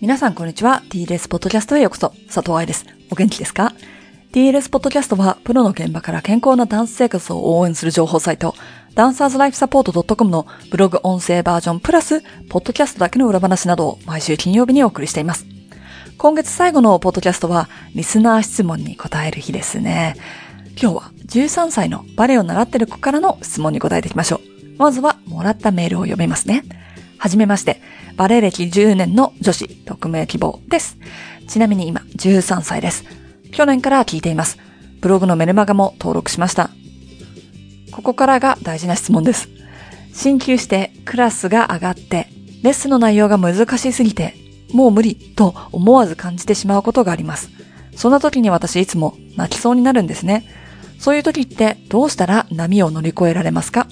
皆さんこんにちは。TLS ポッドキャストへようこそ。佐藤愛です。お元気ですか ?TLS ポッドキャストは、プロの現場から健康なダンス生活を応援する情報サイト、ダンサーズライフサポート .com のブログ音声バージョンプラス、ポッドキャストだけの裏話などを毎週金曜日にお送りしています。今月最後のポッドキャストは、リスナー質問に答える日ですね。今日は13歳のバレエを習ってる子からの質問に答えていきましょう。まずは、もらったメールを読みますね。はじめまして、バレエ歴10年の女子、匿名希望です。ちなみに今、13歳です。去年から聞いています。ブログのメルマガも登録しました。ここからが大事な質問です。進級してクラスが上がって、レッスンの内容が難しすぎて、もう無理と思わず感じてしまうことがあります。そんな時に私いつも泣きそうになるんですね。そういう時ってどうしたら波を乗り越えられますか？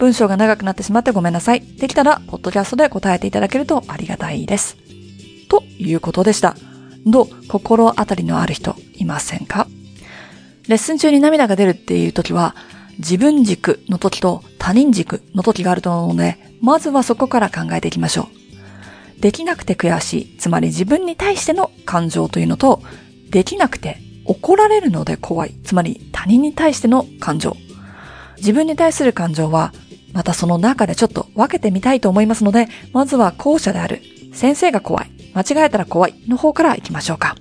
文章が長くなってしまってごめんなさい。できたら、ポッドキャストで答えていただけるとありがたいです。ということでした。どう心当たりのある人いませんか？レッスン中に涙が出るっていう時は、自分軸の時と他人軸の時があると思うので、まずはそこから考えていきましょう。できなくて悔しい、つまり自分に対しての感情というのと、できなくて怒られるので怖い、つまり他人に対しての感情。自分に対する感情はまたその中でちょっと分けてみたいと思いますので、まずは後者である、先生が怖い、間違えたら怖いの方から行きましょうか。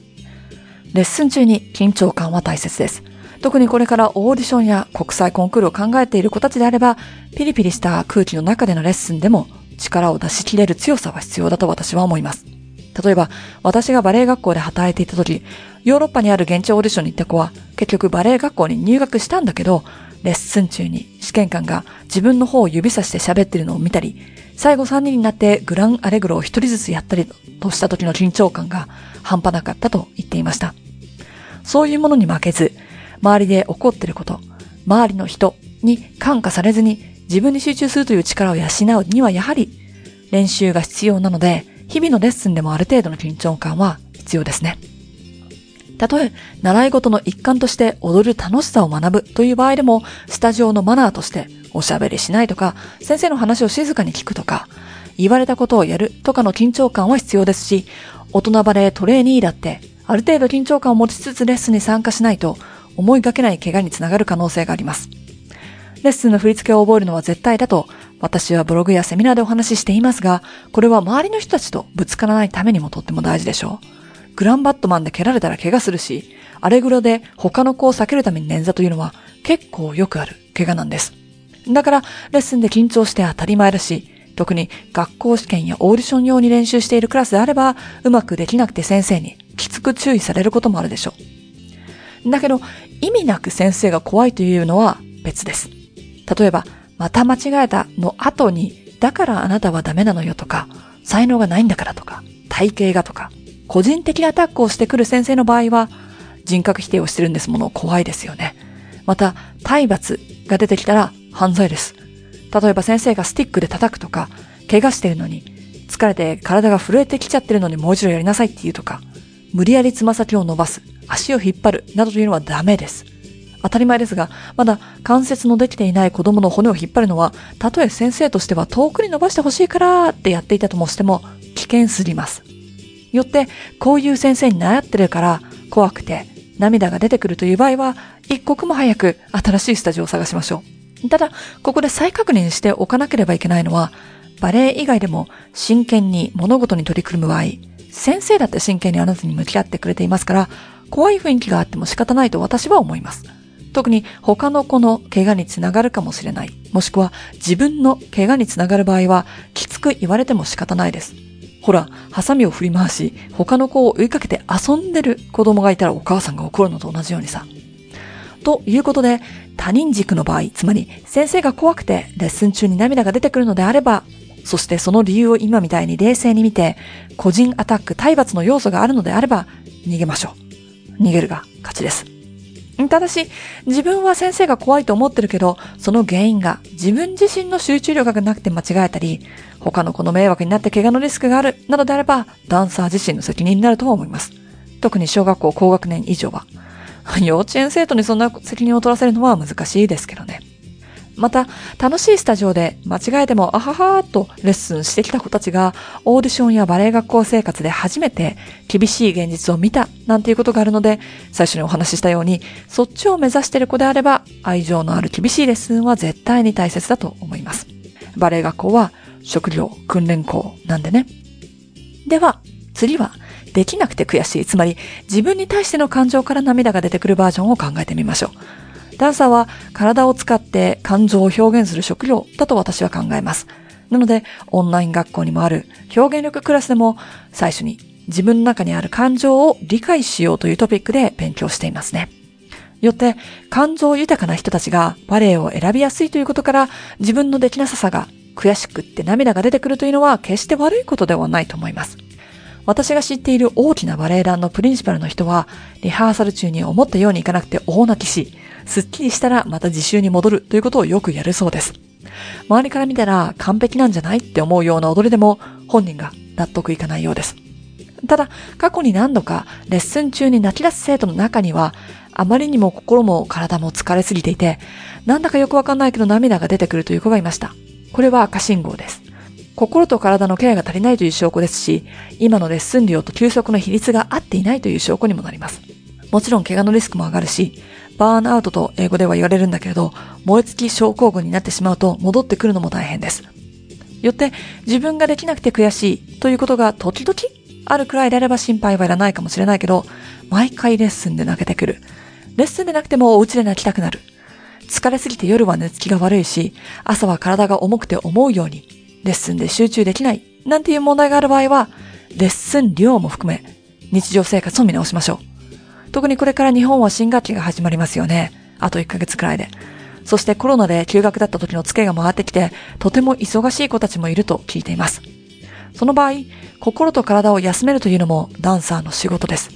レッスン中に緊張感は大切です。特にこれからオーディションや国際コンクールを考えている子たちであれば、ピリピリした空気の中でのレッスンでも力を出し切れる強さは必要だと私は思います。例えば、私がバレエ学校で働いていた時、ヨーロッパにある現地オーディションに行った子は、結局バレエ学校に入学したんだけど、レッスン中に試験官が自分の方を指さして喋ってるのを見たり、最後3人になってグランアレグロを一人ずつやったりとした時の緊張感が半端なかったと言っていました。そういうものに負けず、周りで起こってること、周りの人に感化されずに自分に集中するという力を養うにはやはり練習が必要なので、日々のレッスンでもある程度の緊張感は必要ですね。たとえ、習い事の一環として踊る楽しさを学ぶという場合でも、スタジオのマナーとしておしゃべりしないとか、先生の話を静かに聞くとか、言われたことをやるとかの緊張感は必要ですし、大人バレートレーニーだって、ある程度緊張感を持ちつつレッスンに参加しないと、思いがけない怪我につながる可能性があります。レッスンの振り付けを覚えるのは絶対だと、私はブログやセミナーでお話ししていますが、これは周りの人たちとぶつからないためにもとっても大事でしょう。グランバットマンで蹴られたら怪我するし、アレグロで他の子を避けるために捻挫というのは結構よくある怪我なんです。だから、レッスンで緊張して当たり前だし、特に学校試験やオーディション用に練習しているクラスであれば、うまくできなくて先生にきつく注意されることもあるでしょう。だけど、意味なく先生が怖いというのは別です。例えば、また間違えたの後に、だからあなたはダメなのよとか、才能がないんだからとか、体型がとか、個人的アタックをしてくる先生の場合は、人格否定をしてるんですもの怖いですよね。また、体罰が出てきたら犯罪です。例えば先生がスティックで叩くとか、怪我してるのに、疲れて体が震えてきちゃってるのにもう一度やりなさいって言うとか、無理やりつま先を伸ばす、足を引っ張る、などというのはダメです。当たり前ですが、まだ関節のできていない子供の骨を引っ張るのは、たとえ先生としては遠くに伸ばしてほしいからってやっていたともしても、危険すぎます。よって、こういう先生に習ってるから怖くて涙が出てくるという場合は、一刻も早く新しいスタジオを探しましょう。ただ、ここで再確認しておかなければいけないのは、バレエ以外でも真剣に物事に取り組む場合、先生だって真剣にあなたに向き合ってくれていますから、怖い雰囲気があっても仕方ないと私は思います。特に他の子の怪我につながるかもしれない。もしくは自分の怪我につながる場合は、きつく言われても仕方ないです。ほら、ハサミを振り回し、他の子を追いかけて遊んでる子供がいたらお母さんが怒るのと同じようにさ。ということで、他人軸の場合、つまり先生が怖くてレッスン中に涙が出てくるのであれば、そしてその理由を今みたいに冷静に見て、個人アタック、体罰の要素があるのであれば、逃げましょう。逃げるが勝ちです。ただし、自分は先生が怖いと思ってるけど、その原因が自分自身の集中力がなくて間違えたり、他の子の迷惑になって怪我のリスクがある、などであれば、ダンサー自身の責任になるとは思います。特に小学校高学年以上は。幼稚園生徒にそんな責任を取らせるのは難しいですけどね。また、楽しいスタジオで間違えてもあははーっとレッスンしてきた子たちが、オーディションやバレエ学校生活で初めて厳しい現実を見たなんていうことがあるので、最初にお話ししたように、そっちを目指している子であれば、愛情のある厳しいレッスンは絶対に大切だと思います。バレエ学校は職業訓練校なんでね。では、次は、できなくて悔しい、つまり自分に対しての感情から涙が出てくるバージョンを考えてみましょう。ダンサーは体を使って感情を表現する職業だと私は考えます。なので、オンライン学校にもある表現力クラスでも最初に自分の中にある感情を理解しようというトピックで勉強していますね。よって、感情豊かな人たちがバレエを選びやすいということから自分のできなささが悔しくって涙が出てくるというのは決して悪いことではないと思います。私が知っている大きなバレエ団のプリンシパルの人は、リハーサル中に思ったようにいかなくて大泣きし、すっきりしたらまた自習に戻るということをよくやるそうです。周りから見たら完璧なんじゃないって思うような踊りでも本人が納得いかないようです。ただ、過去に何度かレッスン中に泣き出す生徒の中には、あまりにも心も体も疲れすぎていて、なんだかよくわかんないけど涙が出てくるという子がいました。これは赤信号です。心と体のケアが足りないという証拠ですし、今のレッスン量と休息の比率が合っていないという証拠にもなります。もちろん怪我のリスクも上がるし、バーンアウトと英語では言われるんだけれど、燃え尽き症候群になってしまうと戻ってくるのも大変です。よって自分ができなくて悔しいということが時々あるくらいであれば心配はいらないかもしれないけど、毎回レッスンで泣けてくる。レッスンでなくてもお家で泣きたくなる。疲れすぎて夜は寝つきが悪いし、朝は体が重くて思うように、レッスンで集中できない、なんていう問題がある場合は、レッスン量も含め、日常生活を見直しましょう。特にこれから日本は新学期が始まりますよね。あと1ヶ月くらいで。そしてコロナで休学だった時の付けが回ってきて、とても忙しい子たちもいると聞いています。その場合、心と体を休めるというのもダンサーの仕事です。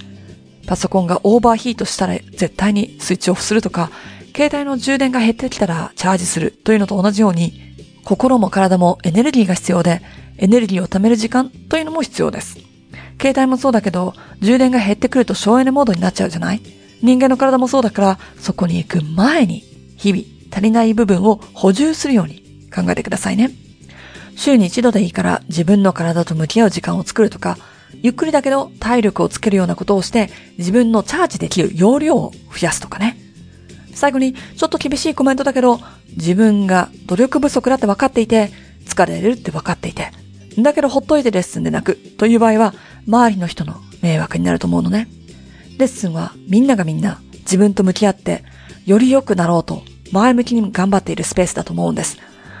パソコンがオーバーヒートしたら絶対にスイッチオフするとか、携帯の充電が減ってきたらチャージするというのと同じように、心も体もエネルギーが必要で、エネルギーを貯める時間というのも必要です。携帯もそうだけど、充電が減ってくると省エネモードになっちゃうじゃない？人間の体もそうだから、そこに行く前に、日々足りない部分を補充するように考えてくださいね。週に一度でいいから自分の体と向き合う時間を作るとか、ゆっくりだけど体力をつけるようなことをして自分のチャージできる容量を増やすとかね。最後にちょっと厳しいコメントだけど、自分が努力不足だって分かっていて、疲れるって分かっていて、だけどほっといてレッスンで泣くという場合は、周りの人の迷惑になると思うのね。レッスンはみんながみんな自分と向き合って、より良くなろうと前向きに頑張っているスペースだと思うんです。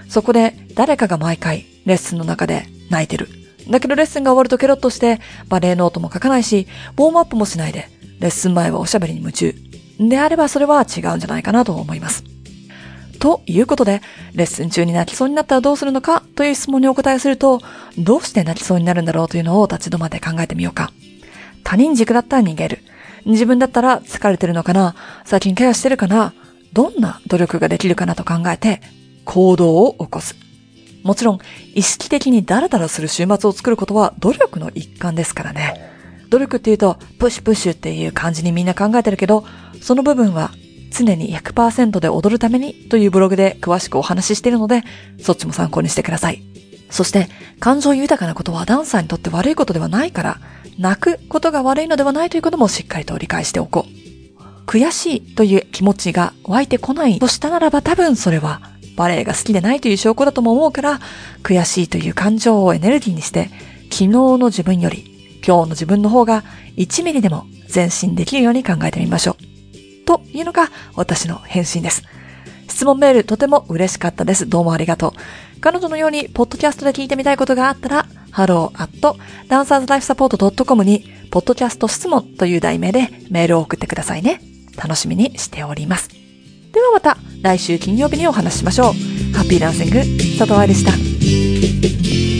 そこで誰かが毎回レッスンの中で泣いてる。だけどレッスンが終わるとケロッとしてバレエノートも書かないし、ウォームアップもしないで、レッスン前はおしゃべりに夢中。であればそれは違うんじゃないかなと思います。ということで、レッスン中に泣きそうになったらどうするのかという質問にお答えすると、どうして泣きそうになるんだろうというのを立ち止まって考えてみようか。他人軸だったら逃げる。自分だったら疲れてるのかな？最近ケアしてるかな？どんな努力ができるかなと考えて、行動を起こす。もちろん、意識的にダラダラする週末を作ることは努力の一環ですからね。努力って言うと、プッシュプッシュっていう感じにみんな考えてるけど、その部分は常に100%で踊るためにというブログで詳しくお話ししているので、そっちも参考にしてください。そして、感情豊かなことはダンサーにとって悪いことではないから、泣くことが悪いのではないということもしっかりと理解しておこう。悔しいという気持ちが湧いてこないとしたならば多分それはバレエが好きでないという証拠だとも思うから、悔しいという感情をエネルギーにして、昨日の自分より今日の自分の方が1ミリでも前進できるように考えてみましょう。というのが私の返信です。質問メールとても嬉しかったです。どうもありがとう。彼女のように、ポッドキャストで聞いてみたいことがあったら、hello at dancerslifesupport.com に、ポッドキャスト質問という題名でメールを送ってくださいね。楽しみにしております。ではまた来週金曜日にお話ししましょう。ハッピーランシング、佐藤愛でした。